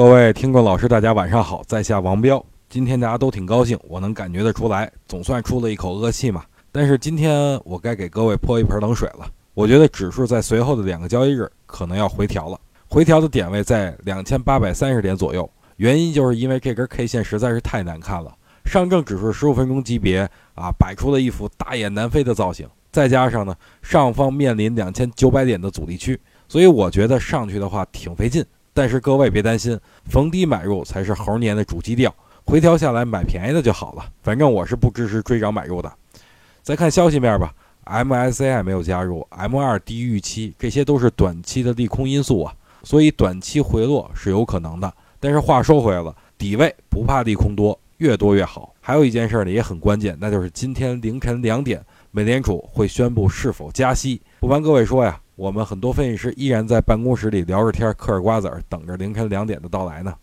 各位听众老师，大家晚上好，在下王彪。今天大家都挺高兴，我能感觉得出来，总算出了一口恶气嘛。但是今天我该给各位泼一盆冷水了。我觉得指数在随后的两个交易日可能要回调了，回调的点位在两千八百三十点左右。原因就是因为这根 K 线实在是太难看了，上证指数十五分钟级别啊摆出了一副大雁南飞的造型，再加上呢上方面临两千九百点的阻力区，所以我觉得上去的话挺费劲。但是各位别担心，逢低买入才是猴年的主基调。回调下来买便宜的就好了。反正我是不支持追涨买入的。再看消息面吧，MSCI 没有加入，M2 低于预期，这些都是短期的利空因素啊，所以短期回落是有可能的。但是话说回来了，底位不怕利空多，越多越好。还有一件事呢也很关键，那就是今天凌晨两点，美联储会宣布是否加息。不瞒各位说呀。我们很多分析师依然在办公室里聊着天、嗑着瓜子儿，等着凌晨两点的到来呢。